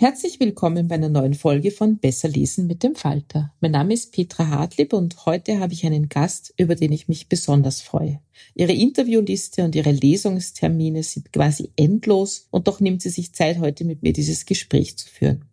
Herzlich willkommen bei einer neuen Folge von Besser lesen mit dem Falter. Mein Name ist Petra Hartlieb und heute habe ich einen Gast, über den ich mich besonders freue. Ihre Interviewliste und ihre Lesungstermine sind quasi endlos und doch nimmt sie sich Zeit, heute mit mir dieses Gespräch zu führen.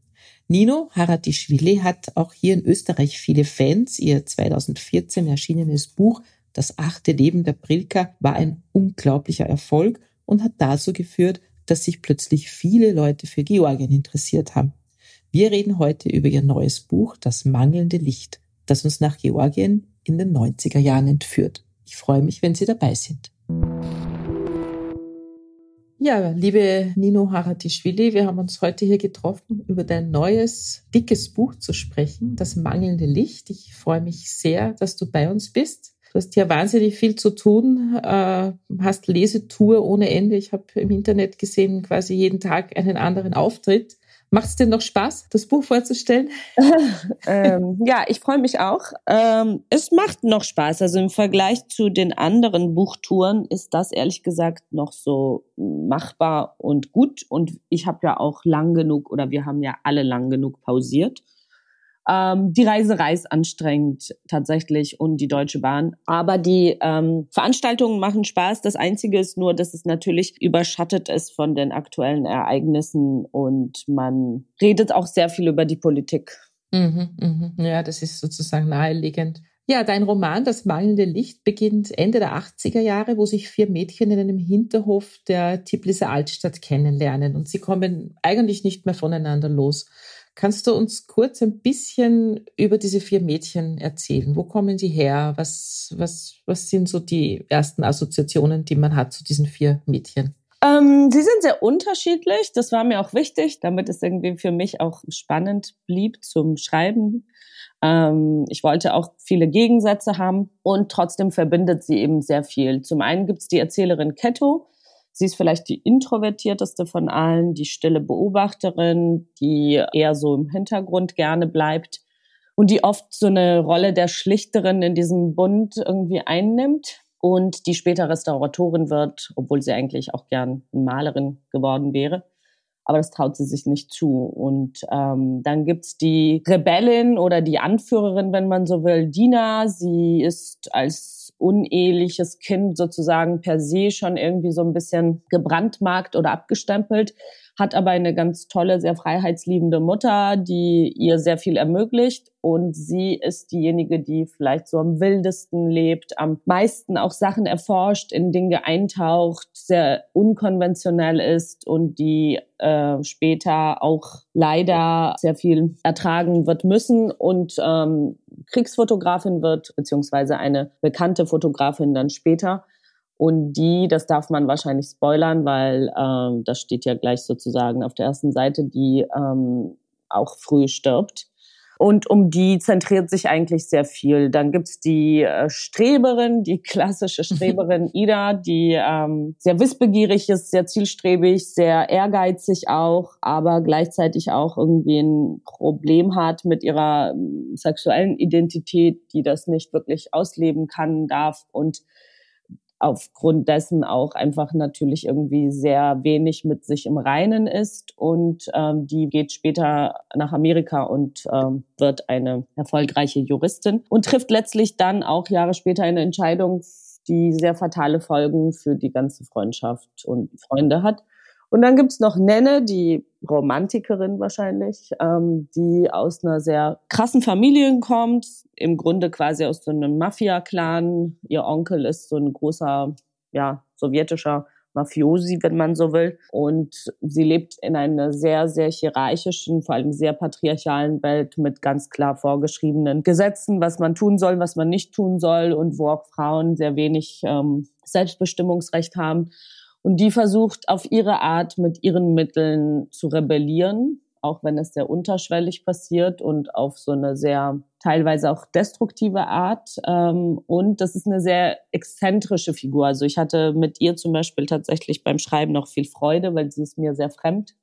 Nino Haratischvili hat auch hier in Österreich viele Fans. Ihr 2014 erschienenes Buch Das achte Leben der Prilka war ein unglaublicher Erfolg und hat dazu geführt, dass sich plötzlich viele Leute für Georgien interessiert haben. Wir reden heute über ihr neues Buch Das mangelnde Licht, das uns nach Georgien in den 90er Jahren entführt. Ich freue mich, wenn Sie dabei sind. Ja, liebe Nino Haratischvili, wir haben uns heute hier getroffen, über dein neues, dickes Buch zu sprechen, Das mangelnde Licht. Ich freue mich sehr, dass du bei uns bist. Du hast ja wahnsinnig viel zu tun, äh, hast Lesetour ohne Ende. Ich habe im Internet gesehen, quasi jeden Tag einen anderen Auftritt. Macht es denn noch Spaß, das Buch vorzustellen? ähm, ja, ich freue mich auch. Ähm, es macht noch Spaß. Also im Vergleich zu den anderen Buchtouren ist das ehrlich gesagt noch so machbar und gut. Und ich habe ja auch lang genug oder wir haben ja alle lang genug pausiert. Ähm, die Reiserei ist anstrengend tatsächlich und die Deutsche Bahn. Aber die ähm, Veranstaltungen machen Spaß. Das Einzige ist nur, dass es natürlich überschattet ist von den aktuellen Ereignissen und man redet auch sehr viel über die Politik. Mhm, mhm. Ja, das ist sozusagen naheliegend. Ja, dein Roman Das mangelnde Licht beginnt Ende der 80er Jahre, wo sich vier Mädchen in einem Hinterhof der Tbiliser Altstadt kennenlernen und sie kommen eigentlich nicht mehr voneinander los. Kannst du uns kurz ein bisschen über diese vier Mädchen erzählen? Wo kommen sie her? Was, was, was sind so die ersten Assoziationen, die man hat zu diesen vier Mädchen? Ähm, sie sind sehr unterschiedlich. Das war mir auch wichtig, damit es irgendwie für mich auch spannend blieb zum Schreiben. Ähm, ich wollte auch viele Gegensätze haben und trotzdem verbindet sie eben sehr viel. Zum einen gibt es die Erzählerin Ketto, Sie ist vielleicht die introvertierteste von allen, die stille Beobachterin, die eher so im Hintergrund gerne bleibt und die oft so eine Rolle der Schlichterin in diesem Bund irgendwie einnimmt und die später Restauratorin wird, obwohl sie eigentlich auch gern Malerin geworden wäre. Aber das traut sie sich nicht zu. Und ähm, dann gibt's die Rebellin oder die Anführerin, wenn man so will, Dina. Sie ist als uneheliches Kind sozusagen per se schon irgendwie so ein bisschen gebrandmarkt oder abgestempelt, hat aber eine ganz tolle, sehr freiheitsliebende Mutter, die ihr sehr viel ermöglicht und sie ist diejenige, die vielleicht so am wildesten lebt, am meisten auch Sachen erforscht, in Dinge eintaucht, sehr unkonventionell ist und die äh, später auch leider sehr viel ertragen wird müssen und ähm, Kriegsfotografin wird, beziehungsweise eine bekannte Fotografin dann später. Und die, das darf man wahrscheinlich spoilern, weil ähm, das steht ja gleich sozusagen auf der ersten Seite, die ähm, auch früh stirbt. Und um die zentriert sich eigentlich sehr viel. Dann gibt's die äh, Streberin, die klassische Streberin Ida, die ähm, sehr wissbegierig ist, sehr zielstrebig, sehr ehrgeizig auch, aber gleichzeitig auch irgendwie ein Problem hat mit ihrer ähm, sexuellen Identität, die das nicht wirklich ausleben kann, darf und aufgrund dessen auch einfach natürlich irgendwie sehr wenig mit sich im Reinen ist und ähm, die geht später nach Amerika und ähm, wird eine erfolgreiche Juristin und trifft letztlich dann auch Jahre später eine Entscheidung, die sehr fatale Folgen für die ganze Freundschaft und Freunde hat. Und dann gibt's noch Nenne, die Romantikerin wahrscheinlich, ähm, die aus einer sehr krassen Familie kommt, im Grunde quasi aus so einem Mafia-Clan. Ihr Onkel ist so ein großer, ja, sowjetischer Mafiosi, wenn man so will. Und sie lebt in einer sehr, sehr hierarchischen, vor allem sehr patriarchalen Welt mit ganz klar vorgeschriebenen Gesetzen, was man tun soll, was man nicht tun soll und wo auch Frauen sehr wenig ähm, Selbstbestimmungsrecht haben. Und die versucht auf ihre Art mit ihren Mitteln zu rebellieren, auch wenn es sehr unterschwellig passiert und auf so eine sehr teilweise auch destruktive Art. Ähm, und das ist eine sehr exzentrische Figur. Also ich hatte mit ihr zum Beispiel tatsächlich beim Schreiben noch viel Freude, weil sie ist mir sehr fremd.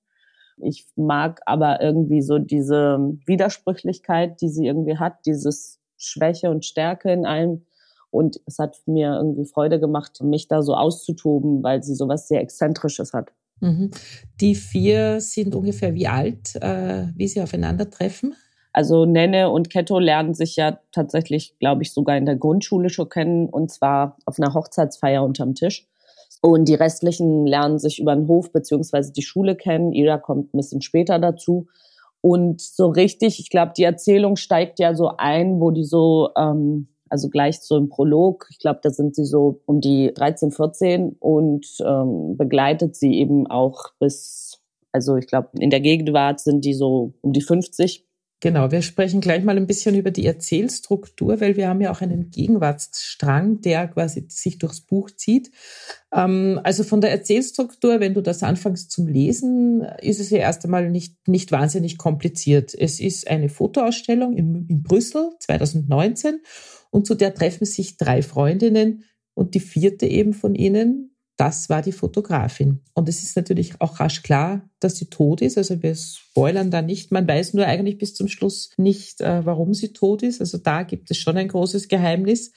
Ich mag aber irgendwie so diese Widersprüchlichkeit, die sie irgendwie hat, dieses Schwäche und Stärke in allem und es hat mir irgendwie Freude gemacht, mich da so auszutoben, weil sie sowas sehr Exzentrisches hat. Mhm. Die vier sind ungefähr wie alt, äh, wie sie aufeinandertreffen? Also Nenne und Ketto lernen sich ja tatsächlich, glaube ich, sogar in der Grundschule schon kennen und zwar auf einer Hochzeitsfeier unterm Tisch. Und die restlichen lernen sich über den Hof beziehungsweise die Schule kennen. Ida kommt ein bisschen später dazu. Und so richtig, ich glaube, die Erzählung steigt ja so ein, wo die so ähm, also gleich so im Prolog. Ich glaube, da sind sie so um die 13, 14 und ähm, begleitet sie eben auch bis, also ich glaube, in der Gegenwart sind die so um die 50. Genau, wir sprechen gleich mal ein bisschen über die Erzählstruktur, weil wir haben ja auch einen Gegenwartsstrang, der quasi sich durchs Buch zieht. Ähm, also von der Erzählstruktur, wenn du das anfängst zum Lesen, ist es ja erst einmal nicht, nicht wahnsinnig kompliziert. Es ist eine Fotoausstellung in, in Brüssel 2019 und zu der treffen sich drei Freundinnen und die vierte eben von ihnen, das war die Fotografin. Und es ist natürlich auch rasch klar, dass sie tot ist. Also wir spoilern da nicht. Man weiß nur eigentlich bis zum Schluss nicht, äh, warum sie tot ist. Also da gibt es schon ein großes Geheimnis.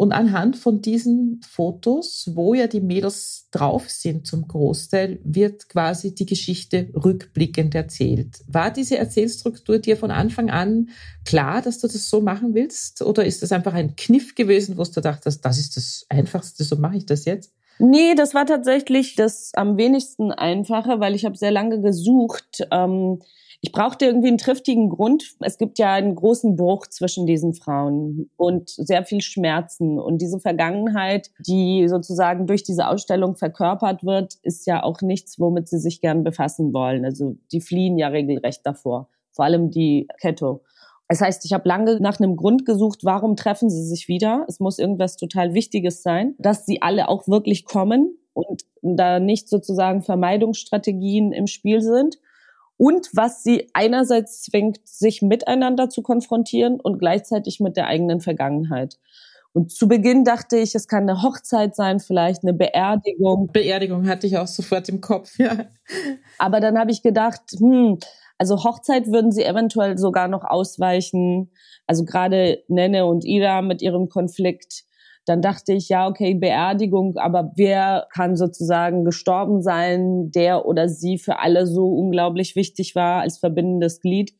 Und anhand von diesen Fotos, wo ja die Mädels drauf sind zum Großteil, wird quasi die Geschichte rückblickend erzählt. War diese Erzählstruktur dir von Anfang an klar, dass du das so machen willst? Oder ist das einfach ein Kniff gewesen, wo du dachtest, das ist das Einfachste, so mache ich das jetzt? Nee, das war tatsächlich das am wenigsten Einfache, weil ich habe sehr lange gesucht. Ähm ich brauchte irgendwie einen triftigen Grund. Es gibt ja einen großen Bruch zwischen diesen Frauen und sehr viel Schmerzen. Und diese Vergangenheit, die sozusagen durch diese Ausstellung verkörpert wird, ist ja auch nichts, womit sie sich gern befassen wollen. Also die fliehen ja regelrecht davor. Vor allem die Ketto. Das heißt, ich habe lange nach einem Grund gesucht, warum treffen sie sich wieder. Es muss irgendwas total Wichtiges sein, dass sie alle auch wirklich kommen und da nicht sozusagen Vermeidungsstrategien im Spiel sind und was sie einerseits zwingt, sich miteinander zu konfrontieren und gleichzeitig mit der eigenen Vergangenheit. Und zu Beginn dachte ich, es kann eine Hochzeit sein, vielleicht eine Beerdigung. Beerdigung hatte ich auch sofort im Kopf, ja. Aber dann habe ich gedacht, hm, also Hochzeit würden sie eventuell sogar noch ausweichen. Also gerade Nenne und Ida mit ihrem Konflikt dann dachte ich, ja, okay, Beerdigung, aber wer kann sozusagen gestorben sein, der oder sie für alle so unglaublich wichtig war als verbindendes Glied.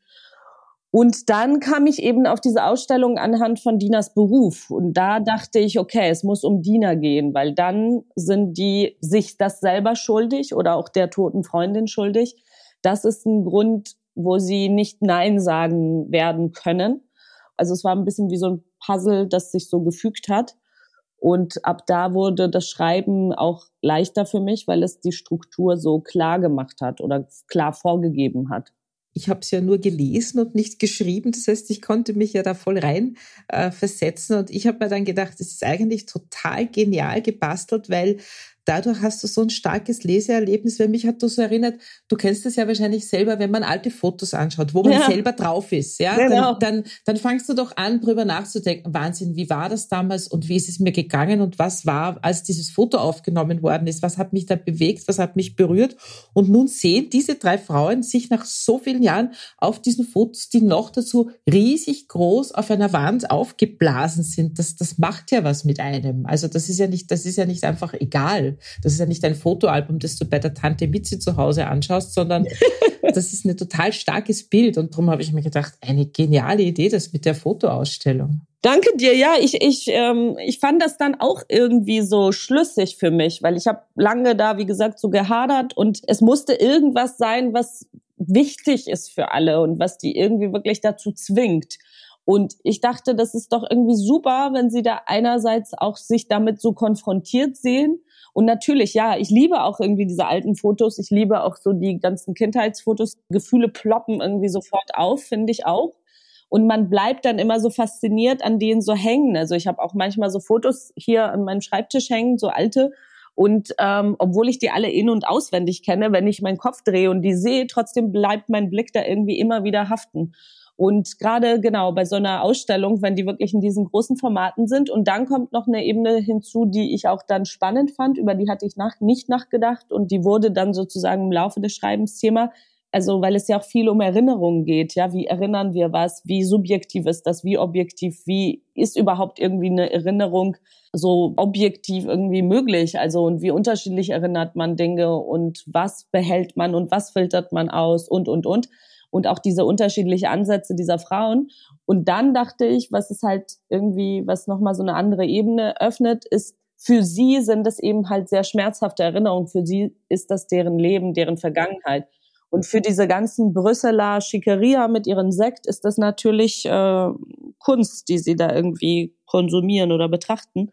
Und dann kam ich eben auf diese Ausstellung anhand von Dinas Beruf. Und da dachte ich, okay, es muss um Dina gehen, weil dann sind die sich das selber schuldig oder auch der toten Freundin schuldig. Das ist ein Grund, wo sie nicht Nein sagen werden können. Also es war ein bisschen wie so ein Puzzle, das sich so gefügt hat. Und ab da wurde das Schreiben auch leichter für mich, weil es die Struktur so klar gemacht hat oder klar vorgegeben hat. Ich habe es ja nur gelesen und nicht geschrieben. Das heißt, ich konnte mich ja da voll rein äh, versetzen. Und ich habe mir dann gedacht, es ist eigentlich total genial gebastelt, weil dadurch hast du so ein starkes Leseerlebnis, weil mich hat das so erinnert, du kennst das ja wahrscheinlich selber, wenn man alte Fotos anschaut, wo man ja. selber drauf ist, ja, genau. dann, dann, dann fangst du doch an, drüber nachzudenken, Wahnsinn, wie war das damals und wie ist es mir gegangen und was war, als dieses Foto aufgenommen worden ist, was hat mich da bewegt, was hat mich berührt und nun sehen diese drei Frauen sich nach so vielen Jahren auf diesen Fotos, die noch dazu riesig groß auf einer Wand aufgeblasen sind, das, das macht ja was mit einem, also das ist ja nicht, das ist ja nicht einfach egal, das ist ja nicht ein Fotoalbum, das du bei der Tante Mitzi zu Hause anschaust, sondern das ist ein total starkes Bild. Und darum habe ich mir gedacht, eine geniale Idee, das mit der Fotoausstellung. Danke dir. Ja, ich, ich, ähm, ich fand das dann auch irgendwie so schlüssig für mich, weil ich habe lange da, wie gesagt, so gehadert und es musste irgendwas sein, was wichtig ist für alle und was die irgendwie wirklich dazu zwingt. Und ich dachte, das ist doch irgendwie super, wenn sie da einerseits auch sich damit so konfrontiert sehen. Und natürlich, ja, ich liebe auch irgendwie diese alten Fotos. Ich liebe auch so die ganzen Kindheitsfotos. Gefühle ploppen irgendwie sofort auf, finde ich auch. Und man bleibt dann immer so fasziniert an denen so hängen. Also ich habe auch manchmal so Fotos hier an meinem Schreibtisch hängen, so alte. Und ähm, obwohl ich die alle in- und auswendig kenne, wenn ich meinen Kopf drehe und die sehe, trotzdem bleibt mein Blick da irgendwie immer wieder haften. Und gerade genau bei so einer Ausstellung, wenn die wirklich in diesen großen Formaten sind. Und dann kommt noch eine Ebene hinzu, die ich auch dann spannend fand, über die hatte ich nach, nicht nachgedacht. Und die wurde dann sozusagen im Laufe des Schreibens Thema. Also weil es ja auch viel um Erinnerungen geht, ja, wie erinnern wir was, wie subjektiv ist das, wie objektiv, wie ist überhaupt irgendwie eine Erinnerung so objektiv irgendwie möglich, also und wie unterschiedlich erinnert man Dinge? Und was behält man? Und was filtert man aus? Und und und und auch diese unterschiedlichen Ansätze dieser Frauen. Und dann dachte ich, was ist halt irgendwie, was nochmal so eine andere Ebene öffnet, ist, für sie sind das eben halt sehr schmerzhafte Erinnerungen. Für sie ist das deren Leben, deren Vergangenheit. Und für diese ganzen Brüsseler Schickeria mit ihren Sekt ist das natürlich äh, Kunst, die sie da irgendwie konsumieren oder betrachten.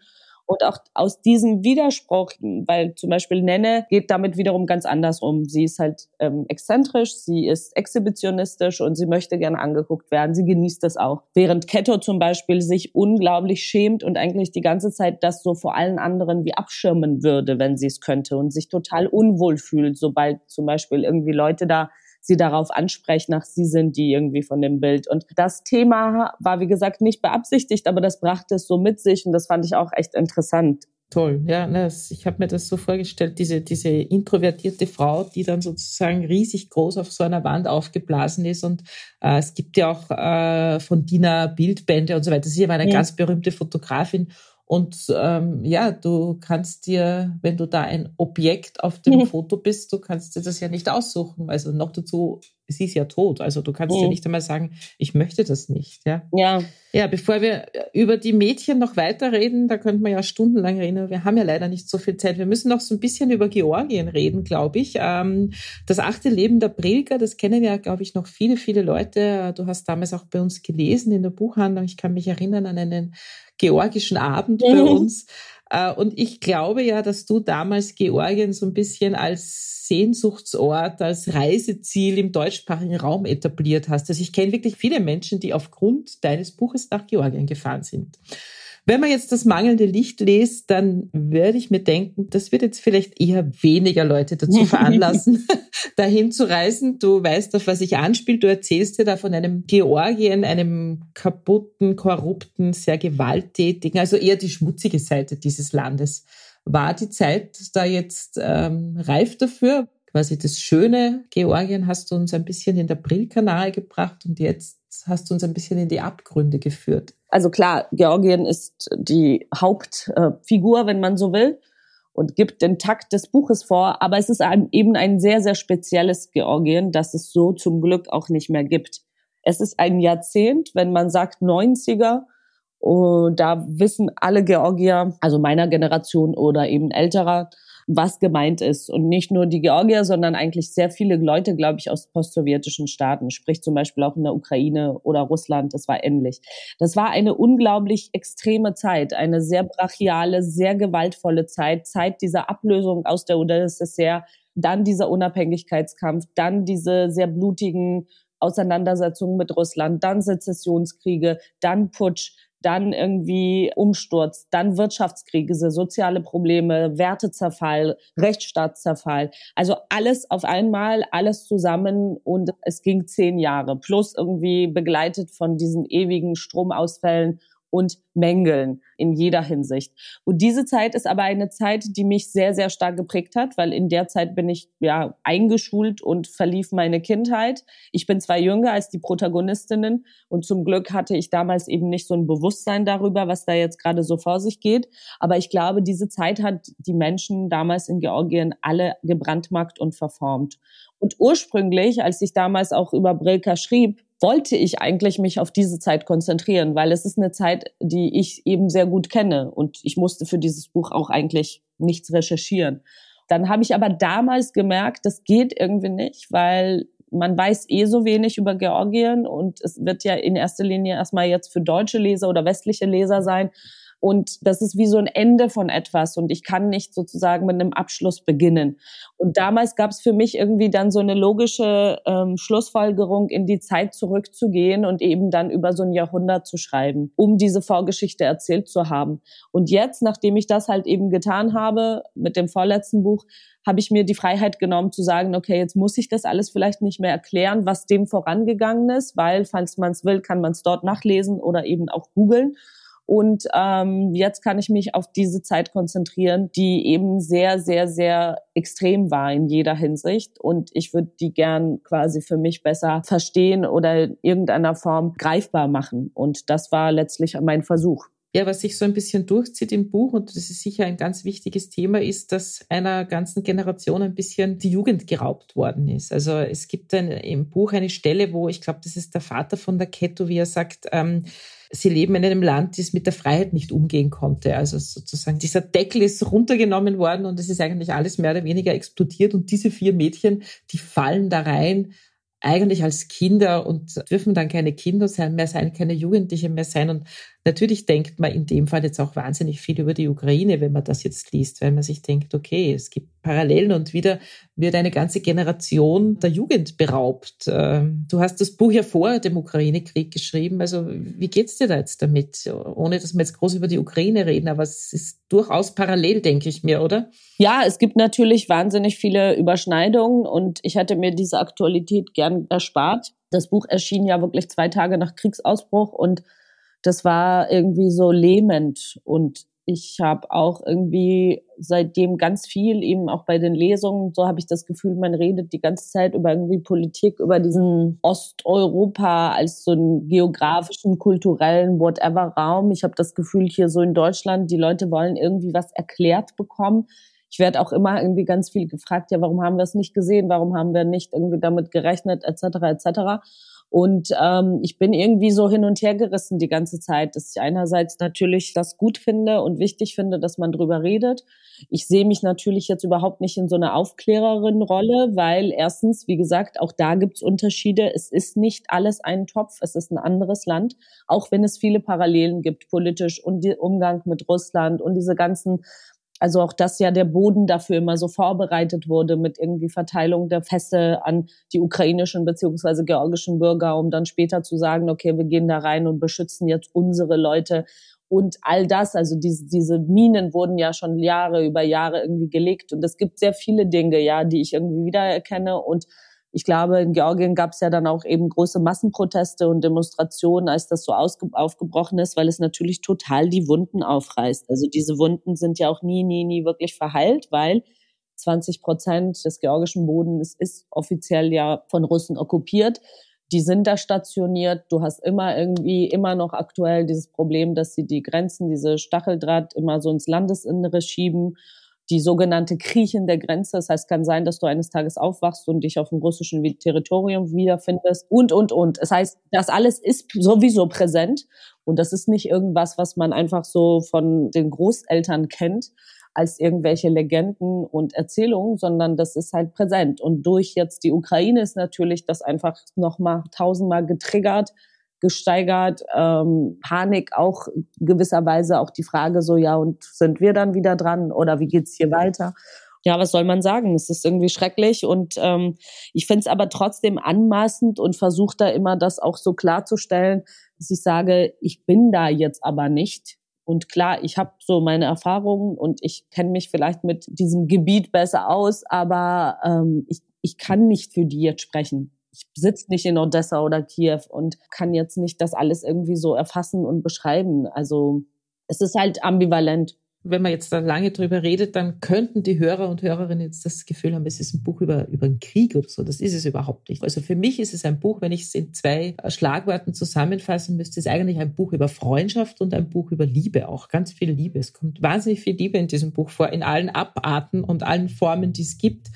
Und auch aus diesem Widerspruch, weil zum Beispiel Nenne geht damit wiederum ganz anders um. Sie ist halt ähm, exzentrisch, sie ist exhibitionistisch und sie möchte gerne angeguckt werden. Sie genießt das auch. Während Keto zum Beispiel sich unglaublich schämt und eigentlich die ganze Zeit das so vor allen anderen wie abschirmen würde, wenn sie es könnte und sich total unwohl fühlt, sobald zum Beispiel irgendwie Leute da sie darauf ansprechen, nach sie sind die irgendwie von dem Bild. Und das Thema war, wie gesagt, nicht beabsichtigt, aber das brachte es so mit sich und das fand ich auch echt interessant. Toll, ja, ne, ich habe mir das so vorgestellt, diese, diese introvertierte Frau, die dann sozusagen riesig groß auf so einer Wand aufgeblasen ist. Und äh, es gibt ja auch äh, von Dina Bildbände und so weiter. Sie war eine ja. ganz berühmte Fotografin und ähm, ja, du kannst dir, wenn du da ein Objekt auf dem mhm. Foto bist, du kannst dir das ja nicht aussuchen. Also noch dazu, sie ist ja tot. Also du kannst mhm. ja nicht einmal sagen, ich möchte das nicht. Ja. ja. Ja, bevor wir über die Mädchen noch weiterreden, da könnte man ja stundenlang reden, wir haben ja leider nicht so viel Zeit. Wir müssen noch so ein bisschen über Georgien reden, glaube ich. Ähm, das achte Leben der Prilger, das kennen ja, glaube ich, noch viele, viele Leute. Du hast damals auch bei uns gelesen in der Buchhandlung. Ich kann mich erinnern an einen georgischen Abend bei mhm. uns. Äh, und ich glaube ja, dass du damals Georgien so ein bisschen als Sehnsuchtsort, als Reiseziel im deutschsprachigen Raum etabliert hast. Also ich kenne wirklich viele Menschen, die aufgrund deines Buches nach Georgien gefahren sind. Wenn man jetzt das mangelnde Licht liest, dann würde ich mir denken, das wird jetzt vielleicht eher weniger Leute dazu veranlassen, dahin zu reisen. Du weißt, auf was ich anspiele. Du erzählst dir da von einem Georgien, einem kaputten, korrupten, sehr gewalttätigen, also eher die schmutzige Seite dieses Landes. War die Zeit da jetzt ähm, reif dafür? Quasi das schöne Georgien hast du uns ein bisschen in der Brillkanal gebracht und jetzt hast du uns ein bisschen in die Abgründe geführt. Also klar, Georgien ist die Hauptfigur, wenn man so will, und gibt den Takt des Buches vor. Aber es ist eben ein sehr, sehr spezielles Georgien, das es so zum Glück auch nicht mehr gibt. Es ist ein Jahrzehnt, wenn man sagt 90er, und da wissen alle Georgier, also meiner Generation oder eben älterer, was gemeint ist. Und nicht nur die Georgier, sondern eigentlich sehr viele Leute, glaube ich, aus postsowjetischen Staaten, sprich zum Beispiel auch in der Ukraine oder Russland, das war ähnlich. Das war eine unglaublich extreme Zeit, eine sehr brachiale, sehr gewaltvolle Zeit, Zeit dieser Ablösung aus der UdSSR, dann dieser Unabhängigkeitskampf, dann diese sehr blutigen Auseinandersetzungen mit Russland, dann Sezessionskriege, dann Putsch, dann irgendwie Umsturz, dann Wirtschaftskrise, soziale Probleme, Wertezerfall, Rechtsstaatszerfall. Also alles auf einmal, alles zusammen und es ging zehn Jahre plus irgendwie begleitet von diesen ewigen Stromausfällen und Mängeln in jeder Hinsicht. Und diese Zeit ist aber eine Zeit, die mich sehr, sehr stark geprägt hat, weil in der Zeit bin ich ja eingeschult und verlief meine Kindheit. Ich bin zwar jünger als die Protagonistinnen und zum Glück hatte ich damals eben nicht so ein Bewusstsein darüber, was da jetzt gerade so vor sich geht. Aber ich glaube, diese Zeit hat die Menschen damals in Georgien alle gebrandmarkt und verformt. Und ursprünglich, als ich damals auch über Brilka schrieb, wollte ich eigentlich mich auf diese Zeit konzentrieren, weil es ist eine Zeit, die ich eben sehr gut kenne und ich musste für dieses Buch auch eigentlich nichts recherchieren. Dann habe ich aber damals gemerkt, das geht irgendwie nicht, weil man weiß eh so wenig über Georgien und es wird ja in erster Linie erstmal jetzt für deutsche Leser oder westliche Leser sein. Und das ist wie so ein Ende von etwas und ich kann nicht sozusagen mit einem Abschluss beginnen. Und damals gab es für mich irgendwie dann so eine logische ähm, Schlussfolgerung, in die Zeit zurückzugehen und eben dann über so ein Jahrhundert zu schreiben, um diese Vorgeschichte erzählt zu haben. Und jetzt, nachdem ich das halt eben getan habe mit dem vorletzten Buch, habe ich mir die Freiheit genommen zu sagen, okay, jetzt muss ich das alles vielleicht nicht mehr erklären, was dem vorangegangen ist, weil, falls man es will, kann man es dort nachlesen oder eben auch googeln. Und ähm, jetzt kann ich mich auf diese Zeit konzentrieren, die eben sehr, sehr, sehr extrem war in jeder Hinsicht. Und ich würde die gern quasi für mich besser verstehen oder in irgendeiner Form greifbar machen. Und das war letztlich mein Versuch. Ja, was sich so ein bisschen durchzieht im Buch, und das ist sicher ein ganz wichtiges Thema, ist, dass einer ganzen Generation ein bisschen die Jugend geraubt worden ist. Also es gibt ein, im Buch eine Stelle, wo ich glaube, das ist der Vater von der Ketto, wie er sagt, ähm, sie leben in einem Land, das mit der Freiheit nicht umgehen konnte. Also sozusagen dieser Deckel ist runtergenommen worden und es ist eigentlich alles mehr oder weniger explodiert. Und diese vier Mädchen, die fallen da rein eigentlich als Kinder und dürfen dann keine Kinder sein, mehr sein, keine Jugendliche mehr sein. Und Natürlich denkt man in dem Fall jetzt auch wahnsinnig viel über die Ukraine, wenn man das jetzt liest, weil man sich denkt, okay, es gibt Parallelen und wieder wird eine ganze Generation der Jugend beraubt. Ähm, du hast das Buch ja vor dem Ukraine-Krieg geschrieben. Also wie geht's dir da jetzt damit? Ohne dass wir jetzt groß über die Ukraine reden, aber es ist durchaus parallel, denke ich mir, oder? Ja, es gibt natürlich wahnsinnig viele Überschneidungen und ich hätte mir diese Aktualität gern erspart. Das Buch erschien ja wirklich zwei Tage nach Kriegsausbruch und das war irgendwie so lähmend und ich habe auch irgendwie seitdem ganz viel, eben auch bei den Lesungen, so habe ich das Gefühl, man redet die ganze Zeit über irgendwie Politik, über diesen Osteuropa als so einen geografischen, kulturellen, whatever Raum. Ich habe das Gefühl, hier so in Deutschland, die Leute wollen irgendwie was erklärt bekommen. Ich werde auch immer irgendwie ganz viel gefragt, ja, warum haben wir es nicht gesehen, warum haben wir nicht irgendwie damit gerechnet, etc., etc. Und ähm, ich bin irgendwie so hin und her gerissen die ganze Zeit, dass ich einerseits natürlich das gut finde und wichtig finde, dass man drüber redet. Ich sehe mich natürlich jetzt überhaupt nicht in so einer Aufklärerin-Rolle, weil erstens, wie gesagt, auch da gibt's Unterschiede. Es ist nicht alles ein Topf, es ist ein anderes Land, auch wenn es viele Parallelen gibt, politisch und der Umgang mit Russland und diese ganzen also auch, dass ja der Boden dafür immer so vorbereitet wurde mit irgendwie Verteilung der Fässe an die ukrainischen beziehungsweise georgischen Bürger, um dann später zu sagen, okay, wir gehen da rein und beschützen jetzt unsere Leute. Und all das, also diese, diese Minen wurden ja schon Jahre über Jahre irgendwie gelegt. Und es gibt sehr viele Dinge, ja, die ich irgendwie wiedererkenne. Und ich glaube, in Georgien gab es ja dann auch eben große Massenproteste und Demonstrationen, als das so aufgebrochen ist, weil es natürlich total die Wunden aufreißt. Also diese Wunden sind ja auch nie, nie, nie wirklich verheilt, weil 20 Prozent des georgischen Bodens ist offiziell ja von Russen okkupiert. Die sind da stationiert. Du hast immer irgendwie, immer noch aktuell dieses Problem, dass sie die Grenzen, diese Stacheldraht immer so ins Landesinnere schieben die sogenannte Kriechen der Grenze. Das heißt, kann sein, dass du eines Tages aufwachst und dich auf dem russischen Territorium wiederfindest und, und, und. Das heißt, das alles ist sowieso präsent und das ist nicht irgendwas, was man einfach so von den Großeltern kennt als irgendwelche Legenden und Erzählungen, sondern das ist halt präsent. Und durch jetzt die Ukraine ist natürlich das einfach nochmal tausendmal getriggert, gesteigert, ähm, Panik auch gewisserweise auch die Frage so, ja, und sind wir dann wieder dran oder wie geht's hier weiter? ja, was soll man sagen? Es ist irgendwie schrecklich und ähm, ich finde es aber trotzdem anmaßend und versuche da immer das auch so klarzustellen, dass ich sage, ich bin da jetzt aber nicht. Und klar, ich habe so meine Erfahrungen und ich kenne mich vielleicht mit diesem Gebiet besser aus, aber ähm, ich, ich kann nicht für die jetzt sprechen. Ich sitze nicht in Odessa oder Kiew und kann jetzt nicht das alles irgendwie so erfassen und beschreiben. Also es ist halt ambivalent wenn man jetzt da lange drüber redet, dann könnten die Hörer und Hörerinnen jetzt das Gefühl haben, es ist ein Buch über, über einen Krieg oder so. Das ist es überhaupt nicht. Also für mich ist es ein Buch, wenn ich es in zwei Schlagworten zusammenfassen müsste, ist eigentlich ein Buch über Freundschaft und ein Buch über Liebe auch. Ganz viel Liebe. Es kommt wahnsinnig viel Liebe in diesem Buch vor, in allen Abarten und allen Formen, die es gibt.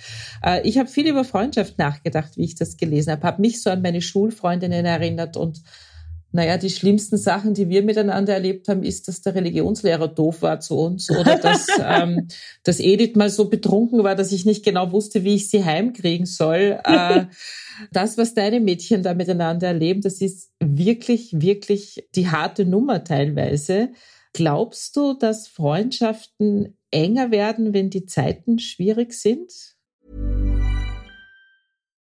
Äh, ich habe viel über Freundschaft nachgedacht, wie ich das gelesen habe, habe mich so an meine Schulfreundinnen erinnert und naja, die schlimmsten Sachen, die wir miteinander erlebt haben, ist, dass der Religionslehrer doof war zu uns oder dass, ähm, dass Edith mal so betrunken war, dass ich nicht genau wusste, wie ich sie heimkriegen soll. Äh, das, was deine Mädchen da miteinander erleben, das ist wirklich, wirklich die harte Nummer teilweise. Glaubst du, dass Freundschaften enger werden, wenn die Zeiten schwierig sind?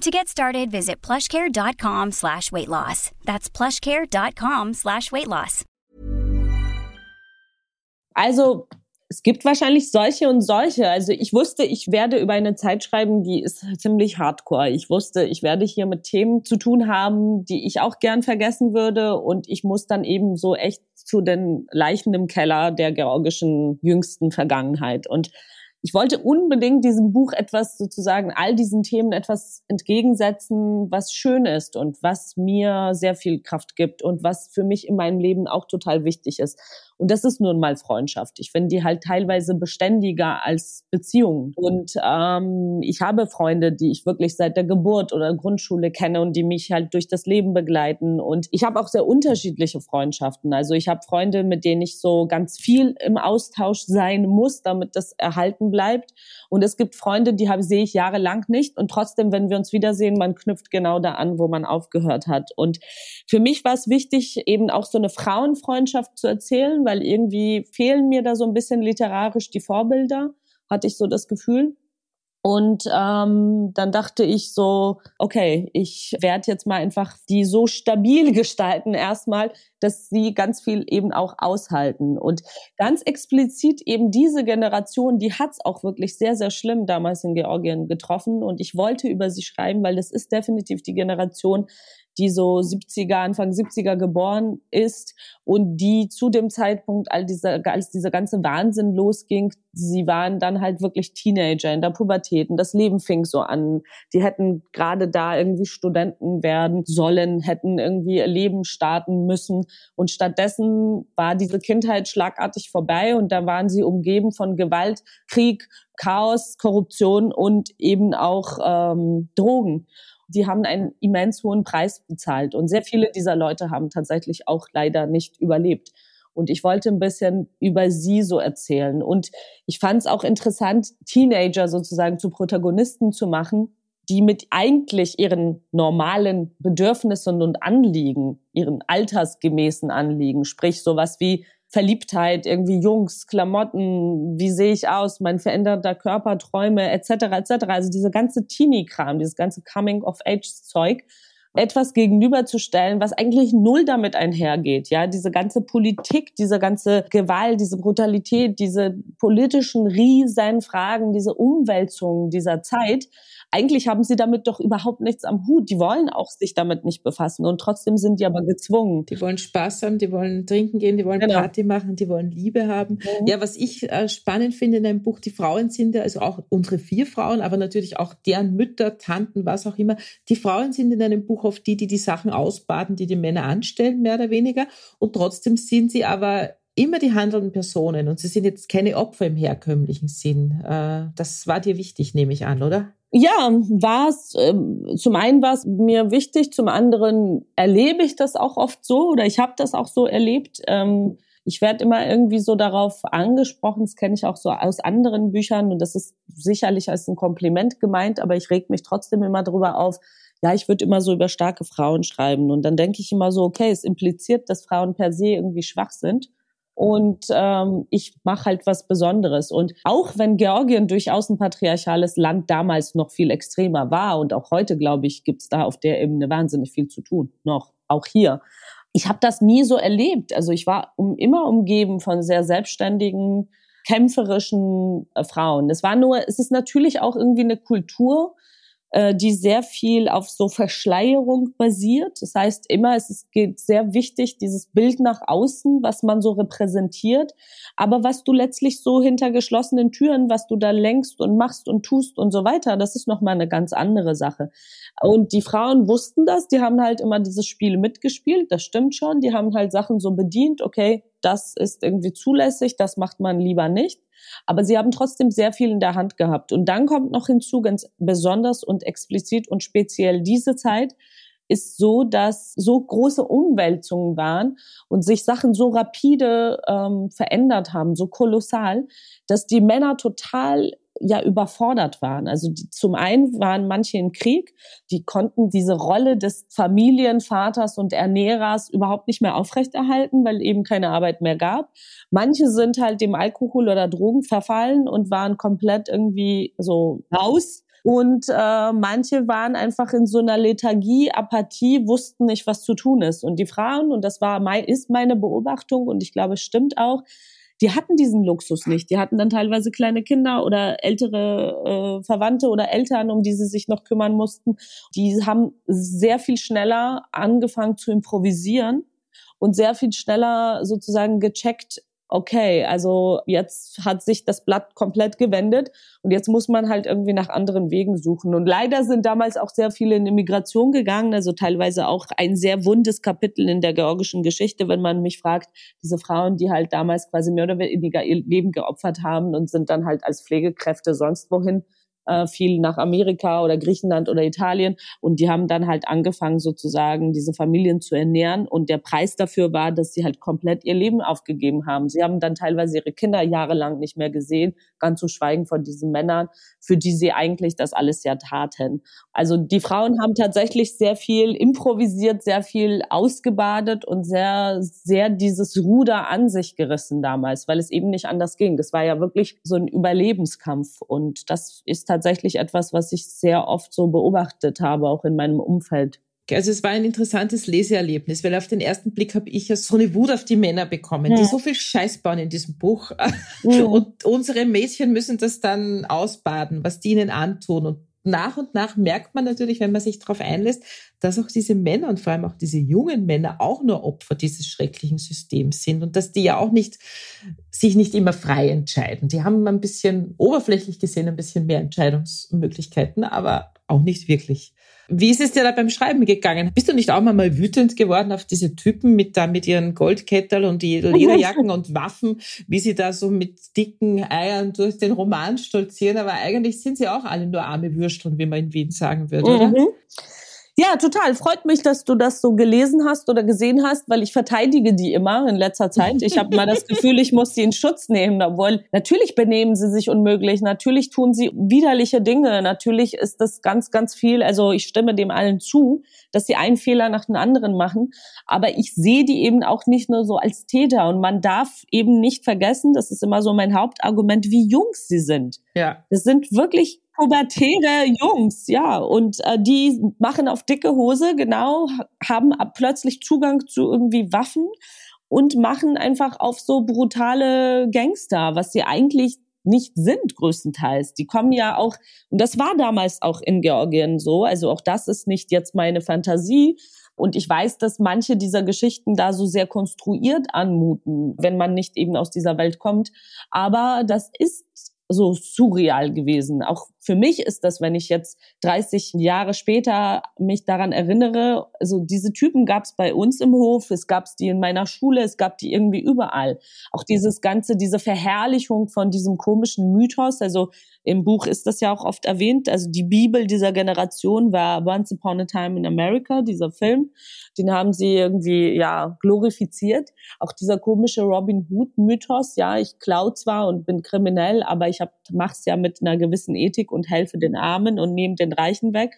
To get started, visit plushcare.com slash weight loss. That's plushcare.com slash weight loss. Also, es gibt wahrscheinlich solche und solche. Also, ich wusste, ich werde über eine Zeit schreiben, die ist ziemlich hardcore. Ich wusste, ich werde hier mit Themen zu tun haben, die ich auch gern vergessen würde. Und ich muss dann eben so echt zu den Leichen im Keller der georgischen jüngsten Vergangenheit. Und ich wollte unbedingt diesem Buch etwas sozusagen, all diesen Themen etwas entgegensetzen, was schön ist und was mir sehr viel Kraft gibt und was für mich in meinem Leben auch total wichtig ist. Und das ist nun mal Freundschaft. Ich finde die halt teilweise beständiger als Beziehungen. Und ähm, ich habe Freunde, die ich wirklich seit der Geburt oder Grundschule kenne und die mich halt durch das Leben begleiten. Und ich habe auch sehr unterschiedliche Freundschaften. Also ich habe Freunde, mit denen ich so ganz viel im Austausch sein muss, damit das erhalten bleibt. Und es gibt Freunde, die habe, sehe ich jahrelang nicht. Und trotzdem, wenn wir uns wiedersehen, man knüpft genau da an, wo man aufgehört hat. Und für mich war es wichtig, eben auch so eine Frauenfreundschaft zu erzählen, weil irgendwie fehlen mir da so ein bisschen literarisch die Vorbilder, hatte ich so das Gefühl. Und ähm, dann dachte ich so, okay, ich werde jetzt mal einfach die so stabil gestalten erstmal, dass sie ganz viel eben auch aushalten. Und ganz explizit eben diese Generation, die hat's auch wirklich sehr, sehr schlimm damals in Georgien getroffen. Und ich wollte über sie schreiben, weil das ist definitiv die Generation, die so 70er, Anfang 70er geboren ist und die zu dem Zeitpunkt, all dieser, als dieser ganze Wahnsinn losging, sie waren dann halt wirklich Teenager in der Pubertät und das Leben fing so an. Die hätten gerade da irgendwie Studenten werden sollen, hätten irgendwie ihr Leben starten müssen und stattdessen war diese Kindheit schlagartig vorbei und da waren sie umgeben von Gewalt, Krieg, Chaos, Korruption und eben auch ähm, Drogen die haben einen immens hohen Preis bezahlt. Und sehr viele dieser Leute haben tatsächlich auch leider nicht überlebt. Und ich wollte ein bisschen über sie so erzählen. Und ich fand es auch interessant, Teenager sozusagen zu Protagonisten zu machen, die mit eigentlich ihren normalen Bedürfnissen und Anliegen, ihren altersgemäßen Anliegen, sprich sowas wie Verliebtheit, irgendwie Jungs, Klamotten, wie sehe ich aus, mein veränderter Körper, Träume etc. etc. Also diese ganze Teenie-Kram, dieses ganze Coming-of-Age-Zeug, etwas gegenüberzustellen, was eigentlich null damit einhergeht. Ja, diese ganze Politik, diese ganze Gewalt, diese Brutalität, diese politischen Riesenfragen, diese Umwälzungen dieser Zeit eigentlich haben sie damit doch überhaupt nichts am Hut. Die wollen auch sich damit nicht befassen und trotzdem sind die aber gezwungen. Die wollen Spaß haben, die wollen trinken gehen, die wollen genau. Party machen, die wollen Liebe haben. Mhm. Ja, was ich äh, spannend finde in einem Buch, die Frauen sind ja, also auch unsere vier Frauen, aber natürlich auch deren Mütter, Tanten, was auch immer. Die Frauen sind in einem Buch oft die, die die Sachen ausbaden, die die Männer anstellen, mehr oder weniger. Und trotzdem sind sie aber immer die handelnden Personen und sie sind jetzt keine Opfer im herkömmlichen Sinn. Äh, das war dir wichtig, nehme ich an, oder? Ja, war es, äh, zum einen war es mir wichtig, zum anderen erlebe ich das auch oft so oder ich habe das auch so erlebt. Ähm, ich werde immer irgendwie so darauf angesprochen, das kenne ich auch so aus anderen Büchern und das ist sicherlich als ein Kompliment gemeint, aber ich reg mich trotzdem immer drüber auf, ja, ich würde immer so über starke Frauen schreiben und dann denke ich immer so, okay, es impliziert, dass Frauen per se irgendwie schwach sind und ähm, ich mache halt was Besonderes. Und auch wenn Georgien durchaus ein patriarchales Land damals noch viel extremer war und auch heute, glaube ich, gibt's da auf der Ebene wahnsinnig viel zu tun, noch, auch hier. Ich habe das nie so erlebt. Also ich war um, immer umgeben von sehr selbstständigen, kämpferischen äh, Frauen. Es war nur, es ist natürlich auch irgendwie eine Kultur, äh, die sehr viel auf so Verschleierung basiert. Das heißt immer, es geht sehr wichtig, dieses Bild nach außen, was man so repräsentiert, aber was du letztlich so hinter geschlossenen Türen, was du da lenkst und machst und tust und so weiter, das ist nochmal eine ganz andere Sache. Und die Frauen wussten das, die haben halt immer diese Spiele mitgespielt, das stimmt schon, die haben halt Sachen so bedient, okay, das ist irgendwie zulässig, das macht man lieber nicht. Aber sie haben trotzdem sehr viel in der Hand gehabt. Und dann kommt noch hinzu, ganz besonders und explizit und speziell diese Zeit, ist so, dass so große Umwälzungen waren und sich Sachen so rapide ähm, verändert haben, so kolossal, dass die Männer total ja überfordert waren. Also die, zum einen waren manche im Krieg, die konnten diese Rolle des Familienvaters und Ernährers überhaupt nicht mehr aufrechterhalten, weil eben keine Arbeit mehr gab. Manche sind halt dem Alkohol oder Drogen verfallen und waren komplett irgendwie so raus. Und äh, manche waren einfach in so einer Lethargie, Apathie, wussten nicht, was zu tun ist. Und die Frauen, und das war ist meine Beobachtung und ich glaube, es stimmt auch, die hatten diesen Luxus nicht. Die hatten dann teilweise kleine Kinder oder ältere äh, Verwandte oder Eltern, um die sie sich noch kümmern mussten. Die haben sehr viel schneller angefangen zu improvisieren und sehr viel schneller sozusagen gecheckt, okay, also jetzt hat sich das Blatt komplett gewendet und jetzt muss man halt irgendwie nach anderen Wegen suchen. Und leider sind damals auch sehr viele in Immigration gegangen, also teilweise auch ein sehr wundes Kapitel in der georgischen Geschichte, wenn man mich fragt, diese Frauen, die halt damals quasi mehr oder weniger ihr Leben geopfert haben und sind dann halt als Pflegekräfte sonst wohin äh, viel nach Amerika oder Griechenland oder Italien und die haben dann halt angefangen sozusagen diese Familien zu ernähren und der Preis dafür war, dass sie halt komplett ihr Leben aufgegeben haben. Sie haben dann teilweise ihre Kinder jahrelang nicht mehr gesehen, ganz zu schweigen von diesen Männern, für die sie eigentlich das alles ja taten. Also die Frauen haben tatsächlich sehr viel improvisiert, sehr viel ausgebadet und sehr, sehr dieses Ruder an sich gerissen damals, weil es eben nicht anders ging. Das war ja wirklich so ein Überlebenskampf und das ist tatsächlich etwas, was ich sehr oft so beobachtet habe, auch in meinem Umfeld. Also es war ein interessantes Leseerlebnis, weil auf den ersten Blick habe ich ja so eine Wut auf die Männer bekommen, ja. die so viel Scheiß bauen in diesem Buch. Ja. Und unsere Mädchen müssen das dann ausbaden, was die ihnen antun. Und nach und nach merkt man natürlich, wenn man sich darauf einlässt, dass auch diese Männer und vor allem auch diese jungen Männer auch nur Opfer dieses schrecklichen Systems sind und dass die ja auch nicht, sich nicht immer frei entscheiden. Die haben ein bisschen oberflächlich gesehen ein bisschen mehr Entscheidungsmöglichkeiten, aber auch nicht wirklich. Wie ist es dir da beim Schreiben gegangen? Bist du nicht auch mal wütend geworden auf diese Typen mit da mit ihren Goldkettel und die Lederjacken und Waffen, wie sie da so mit dicken Eiern durch den Roman stolzieren? Aber eigentlich sind sie auch alle nur arme Würsteln, wie man in Wien sagen würde, oder? Ja, total. Freut mich, dass du das so gelesen hast oder gesehen hast, weil ich verteidige die immer in letzter Zeit. Ich habe mal das Gefühl, ich muss sie in Schutz nehmen, obwohl natürlich benehmen sie sich unmöglich, natürlich tun sie widerliche Dinge, natürlich ist das ganz, ganz viel. Also ich stimme dem allen zu, dass sie einen Fehler nach dem anderen machen, aber ich sehe die eben auch nicht nur so als Täter und man darf eben nicht vergessen, das ist immer so mein Hauptargument, wie jung sie sind. Ja. Das sind wirklich pubertäre Jungs, ja, und äh, die machen auf dicke Hose, genau, haben plötzlich Zugang zu irgendwie Waffen und machen einfach auf so brutale Gangster, was sie eigentlich nicht sind größtenteils. Die kommen ja auch, und das war damals auch in Georgien so, also auch das ist nicht jetzt meine Fantasie. Und ich weiß, dass manche dieser Geschichten da so sehr konstruiert anmuten, wenn man nicht eben aus dieser Welt kommt. Aber das ist so surreal gewesen. Auch für mich ist das, wenn ich jetzt 30 Jahre später mich daran erinnere, also diese Typen gab es bei uns im Hof, es gab die in meiner Schule, es gab die irgendwie überall. Auch dieses ganze, diese Verherrlichung von diesem komischen Mythos, also im Buch ist das ja auch oft erwähnt. Also die Bibel dieser Generation war Once Upon a Time in America, dieser Film. Den haben sie irgendwie, ja, glorifiziert. Auch dieser komische Robin Hood Mythos. Ja, ich klau zwar und bin kriminell, aber ich hab, mach's ja mit einer gewissen Ethik und helfe den Armen und nehme den Reichen weg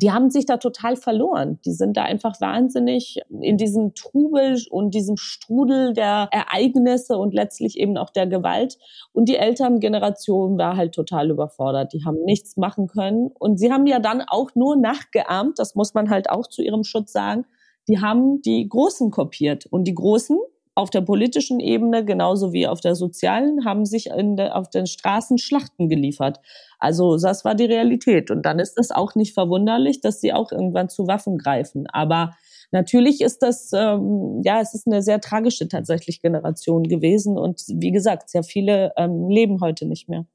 die haben sich da total verloren. Die sind da einfach wahnsinnig in diesem Trubel und diesem Strudel der Ereignisse und letztlich eben auch der Gewalt. Und die Elterngeneration war halt total überfordert. Die haben nichts machen können. Und sie haben ja dann auch nur nachgeahmt, das muss man halt auch zu ihrem Schutz sagen, die haben die Großen kopiert. Und die Großen, auf der politischen Ebene genauso wie auf der sozialen haben sich de, auf den Straßen Schlachten geliefert. Also das war die Realität. Und dann ist es auch nicht verwunderlich, dass sie auch irgendwann zu Waffen greifen. Aber natürlich ist das, ähm, ja, es ist eine sehr tragische tatsächlich Generation gewesen. Und wie gesagt, sehr viele ähm, leben heute nicht mehr.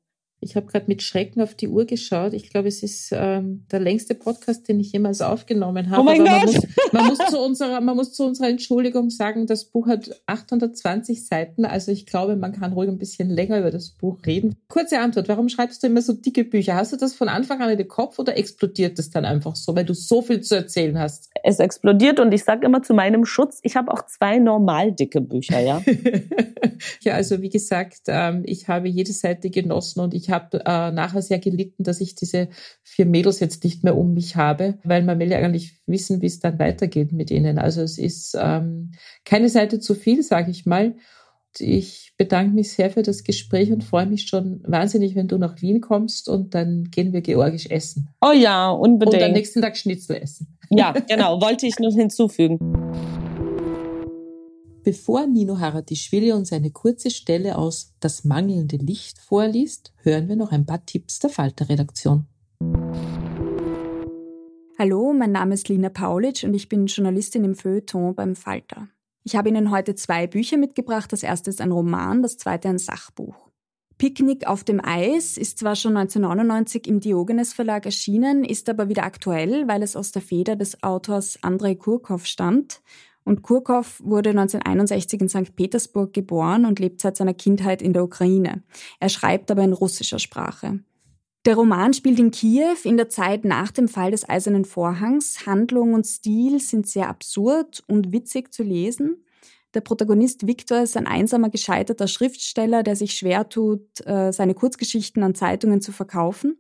Ich habe gerade mit Schrecken auf die Uhr geschaut. Ich glaube, es ist ähm, der längste Podcast, den ich jemals aufgenommen habe. Oh mein Aber Gott! Man muss, man, muss zu unserer, man muss zu unserer Entschuldigung sagen, das Buch hat 820 Seiten. Also ich glaube, man kann ruhig ein bisschen länger über das Buch reden. Kurze Antwort, warum schreibst du immer so dicke Bücher? Hast du das von Anfang an in den Kopf oder explodiert das dann einfach so, weil du so viel zu erzählen hast? Es explodiert und ich sage immer zu meinem Schutz, ich habe auch zwei normal dicke Bücher, ja. ja, also wie gesagt, ähm, ich habe jede Seite genossen und ich habe äh, nachher sehr gelitten, dass ich diese vier Mädels jetzt nicht mehr um mich habe, weil man will ja eigentlich wissen, wie es dann weitergeht mit ihnen. Also es ist ähm, keine Seite zu viel, sage ich mal. Ich bedanke mich sehr für das Gespräch und freue mich schon wahnsinnig, wenn du nach Wien kommst und dann gehen wir georgisch essen. Oh ja, unbedingt. Und am nächsten Tag Schnitzel essen. Ja, genau, wollte ich noch hinzufügen. Bevor Nino Haratischvili uns eine kurze Stelle aus Das mangelnde Licht vorliest, hören wir noch ein paar Tipps der Falter-Redaktion. Hallo, mein Name ist Lina Paulitsch und ich bin Journalistin im Feuilleton beim Falter. Ich habe Ihnen heute zwei Bücher mitgebracht. Das erste ist ein Roman, das zweite ein Sachbuch. Picknick auf dem Eis ist zwar schon 1999 im Diogenes Verlag erschienen, ist aber wieder aktuell, weil es aus der Feder des Autors Andrei Kurkov stammt und Kurkov wurde 1961 in St. Petersburg geboren und lebt seit seiner Kindheit in der Ukraine. Er schreibt aber in russischer Sprache. Der Roman spielt in Kiew in der Zeit nach dem Fall des Eisernen Vorhangs. Handlung und Stil sind sehr absurd und witzig zu lesen. Der Protagonist Viktor ist ein einsamer, gescheiterter Schriftsteller, der sich schwer tut, äh, seine Kurzgeschichten an Zeitungen zu verkaufen.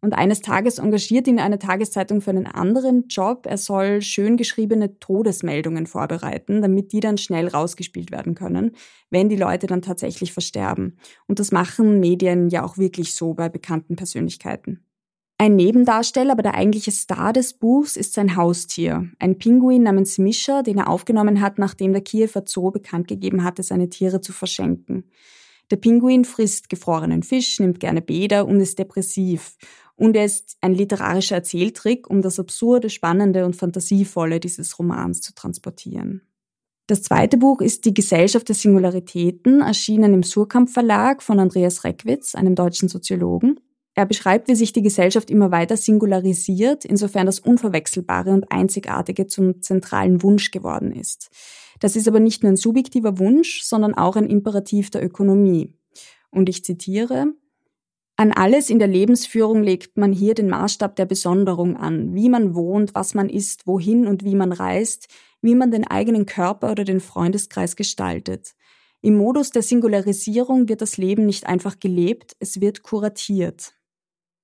Und eines Tages engagiert ihn eine Tageszeitung für einen anderen Job. Er soll schön geschriebene Todesmeldungen vorbereiten, damit die dann schnell rausgespielt werden können, wenn die Leute dann tatsächlich versterben. Und das machen Medien ja auch wirklich so bei bekannten Persönlichkeiten. Ein Nebendarsteller, aber der eigentliche Star des Buchs ist sein Haustier. Ein Pinguin namens Mischa, den er aufgenommen hat, nachdem der Kiewer Zoo bekannt gegeben hatte, seine Tiere zu verschenken. Der Pinguin frisst gefrorenen Fisch, nimmt gerne Bäder und ist depressiv. Und er ist ein literarischer Erzähltrick, um das Absurde, Spannende und Fantasievolle dieses Romans zu transportieren. Das zweite Buch ist Die Gesellschaft der Singularitäten, erschienen im Surkamp Verlag von Andreas Reckwitz, einem deutschen Soziologen. Er beschreibt, wie sich die Gesellschaft immer weiter singularisiert, insofern das Unverwechselbare und Einzigartige zum zentralen Wunsch geworden ist. Das ist aber nicht nur ein subjektiver Wunsch, sondern auch ein Imperativ der Ökonomie. Und ich zitiere, an alles in der Lebensführung legt man hier den Maßstab der Besonderung an, wie man wohnt, was man isst, wohin und wie man reist, wie man den eigenen Körper oder den Freundeskreis gestaltet. Im Modus der Singularisierung wird das Leben nicht einfach gelebt, es wird kuratiert.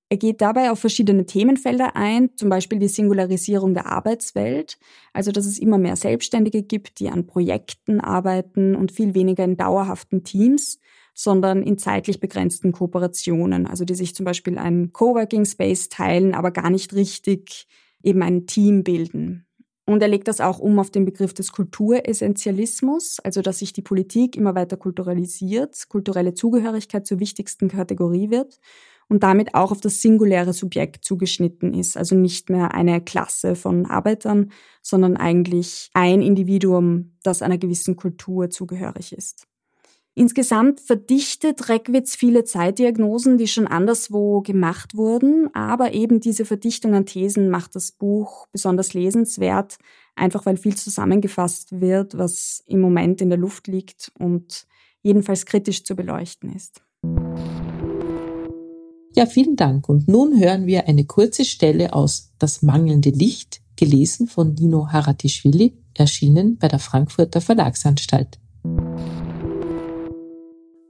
Er geht dabei auf verschiedene Themenfelder ein, zum Beispiel die Singularisierung der Arbeitswelt, also dass es immer mehr Selbstständige gibt, die an Projekten arbeiten und viel weniger in dauerhaften Teams, sondern in zeitlich begrenzten Kooperationen, also die sich zum Beispiel einen Coworking Space teilen, aber gar nicht richtig eben ein Team bilden. Und er legt das auch um auf den Begriff des Kulturessentialismus, also dass sich die Politik immer weiter kulturalisiert, kulturelle Zugehörigkeit zur wichtigsten Kategorie wird und damit auch auf das singuläre Subjekt zugeschnitten ist, also nicht mehr eine Klasse von Arbeitern, sondern eigentlich ein Individuum, das einer gewissen Kultur zugehörig ist. Insgesamt verdichtet Reckwitz viele Zeitdiagnosen, die schon anderswo gemacht wurden, aber eben diese Verdichtung an Thesen macht das Buch besonders lesenswert, einfach weil viel zusammengefasst wird, was im Moment in der Luft liegt und jedenfalls kritisch zu beleuchten ist. Ja, vielen Dank. Und nun hören wir eine kurze Stelle aus Das mangelnde Licht, gelesen von Nino Haratischvili, erschienen bei der Frankfurter Verlagsanstalt.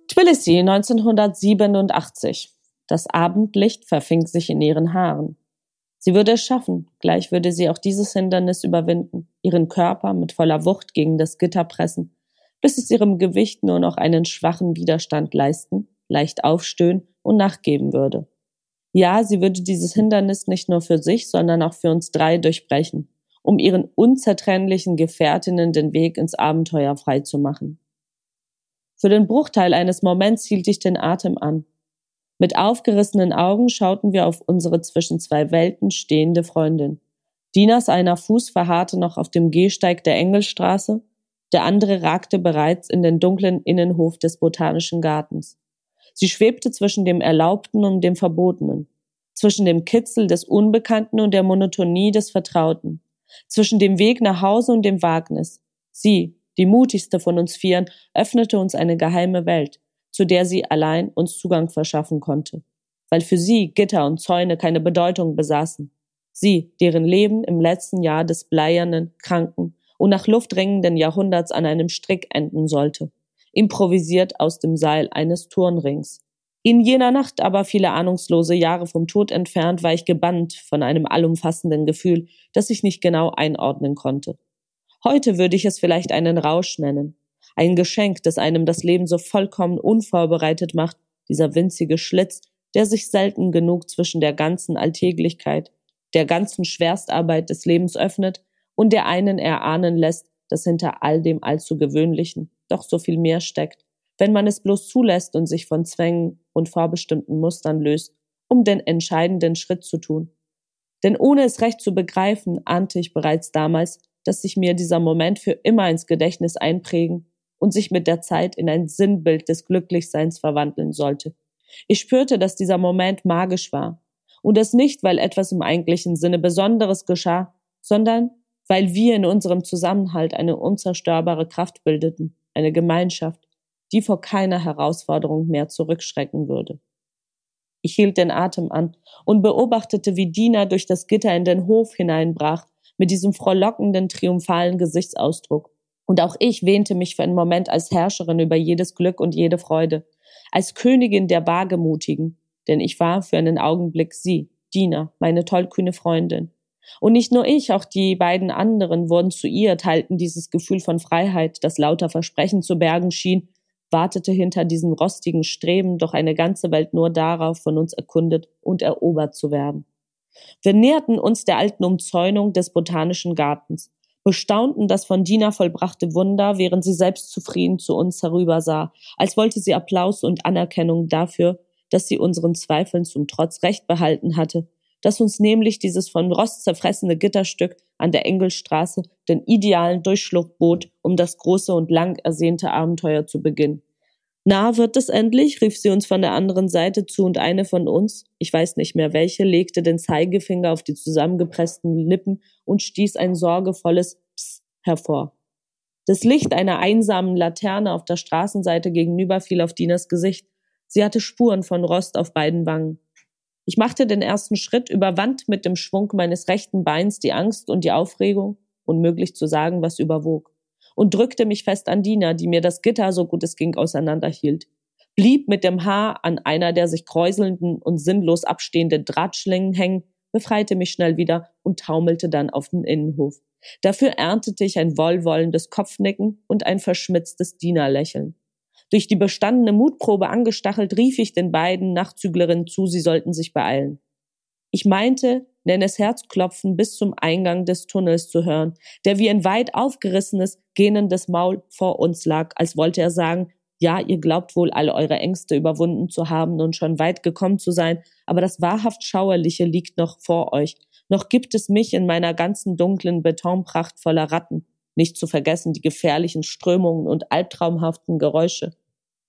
Tbilisi 1987. Das Abendlicht verfing sich in ihren Haaren. Sie würde es schaffen, gleich würde sie auch dieses Hindernis überwinden, ihren Körper mit voller Wucht gegen das Gitter pressen, bis es ihrem Gewicht nur noch einen schwachen Widerstand leisten, leicht aufstöhnen und nachgeben würde. Ja, sie würde dieses Hindernis nicht nur für sich, sondern auch für uns drei durchbrechen, um ihren unzertrennlichen Gefährtinnen den Weg ins Abenteuer freizumachen. Für den Bruchteil eines Moments hielt ich den Atem an. Mit aufgerissenen Augen schauten wir auf unsere zwischen zwei Welten stehende Freundin. Dinas einer Fuß verharrte noch auf dem Gehsteig der Engelstraße, der andere ragte bereits in den dunklen Innenhof des Botanischen Gartens. Sie schwebte zwischen dem Erlaubten und dem Verbotenen, zwischen dem Kitzel des Unbekannten und der Monotonie des Vertrauten, zwischen dem Weg nach Hause und dem Wagnis. Sie, die mutigste von uns Vieren, öffnete uns eine geheime Welt, zu der sie allein uns Zugang verschaffen konnte, weil für sie Gitter und Zäune keine Bedeutung besaßen. Sie, deren Leben im letzten Jahr des bleiernen, kranken und nach Luft ringenden Jahrhunderts an einem Strick enden sollte, improvisiert aus dem Seil eines Turnrings. In jener Nacht aber viele ahnungslose Jahre vom Tod entfernt war ich gebannt von einem allumfassenden Gefühl, das ich nicht genau einordnen konnte. Heute würde ich es vielleicht einen Rausch nennen. Ein Geschenk, das einem das Leben so vollkommen unvorbereitet macht, dieser winzige Schlitz, der sich selten genug zwischen der ganzen Alltäglichkeit, der ganzen Schwerstarbeit des Lebens öffnet und der einen erahnen lässt, dass hinter all dem allzu gewöhnlichen doch so viel mehr steckt, wenn man es bloß zulässt und sich von Zwängen und vorbestimmten Mustern löst, um den entscheidenden Schritt zu tun. Denn ohne es recht zu begreifen, ahnte ich bereits damals, dass sich mir dieser Moment für immer ins Gedächtnis einprägen und sich mit der Zeit in ein Sinnbild des Glücklichseins verwandeln sollte. Ich spürte, dass dieser Moment magisch war. Und das nicht, weil etwas im eigentlichen Sinne Besonderes geschah, sondern weil wir in unserem Zusammenhalt eine unzerstörbare Kraft bildeten, eine Gemeinschaft, die vor keiner Herausforderung mehr zurückschrecken würde. Ich hielt den Atem an und beobachtete, wie Dina durch das Gitter in den Hof hineinbrach mit diesem frohlockenden, triumphalen Gesichtsausdruck. Und auch ich wähnte mich für einen Moment als Herrscherin über jedes Glück und jede Freude, als Königin der Wagemutigen, denn ich war für einen Augenblick sie, Dina, meine tollkühne Freundin. Und nicht nur ich, auch die beiden anderen wurden zu ihr, teilten dieses Gefühl von Freiheit, das lauter Versprechen zu bergen schien, wartete hinter diesem rostigen Streben doch eine ganze Welt nur darauf, von uns erkundet und erobert zu werden. Wir näherten uns der alten Umzäunung des Botanischen Gartens, bestaunten das von Dina vollbrachte Wunder, während sie selbst zufrieden zu uns herübersah, als wollte sie Applaus und Anerkennung dafür, dass sie unseren Zweifeln zum Trotz Recht behalten hatte, dass uns nämlich dieses von Rost zerfressene Gitterstück an der Engelstraße den idealen Durchschluck bot, um das große und lang ersehnte Abenteuer zu beginnen. Na, wird es endlich? rief sie uns von der anderen Seite zu und eine von uns, ich weiß nicht mehr welche, legte den Zeigefinger auf die zusammengepressten Lippen und stieß ein sorgevolles Psst hervor. Das Licht einer einsamen Laterne auf der Straßenseite gegenüber fiel auf Dinas Gesicht. Sie hatte Spuren von Rost auf beiden Wangen. Ich machte den ersten Schritt, überwand mit dem Schwung meines rechten Beins die Angst und die Aufregung, unmöglich zu sagen, was überwog und drückte mich fest an Dina, die mir das Gitter, so gut es ging, auseinanderhielt. Blieb mit dem Haar an einer der sich kräuselnden und sinnlos abstehenden Drahtschlingen hängen, befreite mich schnell wieder und taumelte dann auf den Innenhof. Dafür erntete ich ein wohlwollendes Kopfnicken und ein verschmitztes Dienerlächeln. Durch die bestandene Mutprobe angestachelt rief ich den beiden Nachtzüglerinnen zu, sie sollten sich beeilen. Ich meinte, Nennes Herzklopfen bis zum Eingang des Tunnels zu hören, der wie ein weit aufgerissenes, gähnendes Maul vor uns lag, als wollte er sagen, ja, ihr glaubt wohl alle eure Ängste überwunden zu haben und schon weit gekommen zu sein, aber das wahrhaft Schauerliche liegt noch vor euch. Noch gibt es mich in meiner ganzen dunklen Betonpracht voller Ratten, nicht zu vergessen die gefährlichen Strömungen und albtraumhaften Geräusche.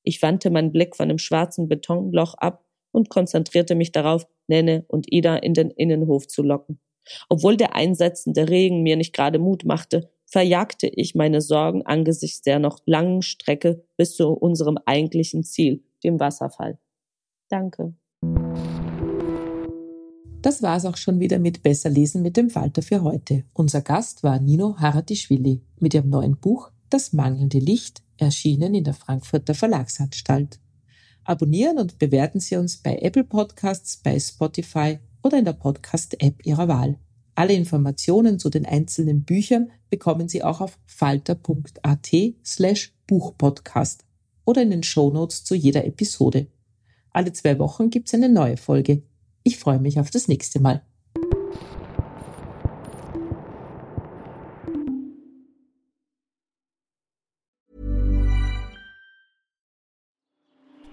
Ich wandte meinen Blick von dem schwarzen Betonloch ab und konzentrierte mich darauf, Nenne und Ida in den Innenhof zu locken. Obwohl der einsetzende Regen mir nicht gerade Mut machte, verjagte ich meine Sorgen angesichts der noch langen Strecke bis zu unserem eigentlichen Ziel, dem Wasserfall. Danke. Das war's auch schon wieder mit Besser lesen mit dem Falter für heute. Unser Gast war Nino Haratischvili mit ihrem neuen Buch Das mangelnde Licht, erschienen in der Frankfurter Verlagsanstalt. Abonnieren und bewerten Sie uns bei Apple Podcasts, bei Spotify oder in der Podcast-App Ihrer Wahl. Alle Informationen zu den einzelnen Büchern bekommen Sie auch auf falter.at slash Buchpodcast oder in den Shownotes zu jeder Episode. Alle zwei Wochen gibt's eine neue Folge. Ich freue mich auf das nächste Mal.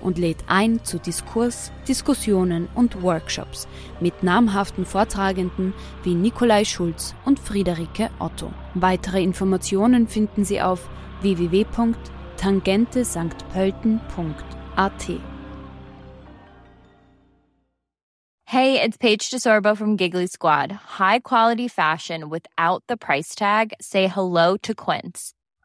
und lädt ein zu Diskurs, Diskussionen und Workshops mit namhaften Vortragenden wie Nikolai Schulz und Friederike Otto. Weitere Informationen finden Sie auf www.tangentesanktpölten.at. Hey, it's Paige DeSorbo from Giggly Squad. High quality fashion without the price tag. Say hello to Quince.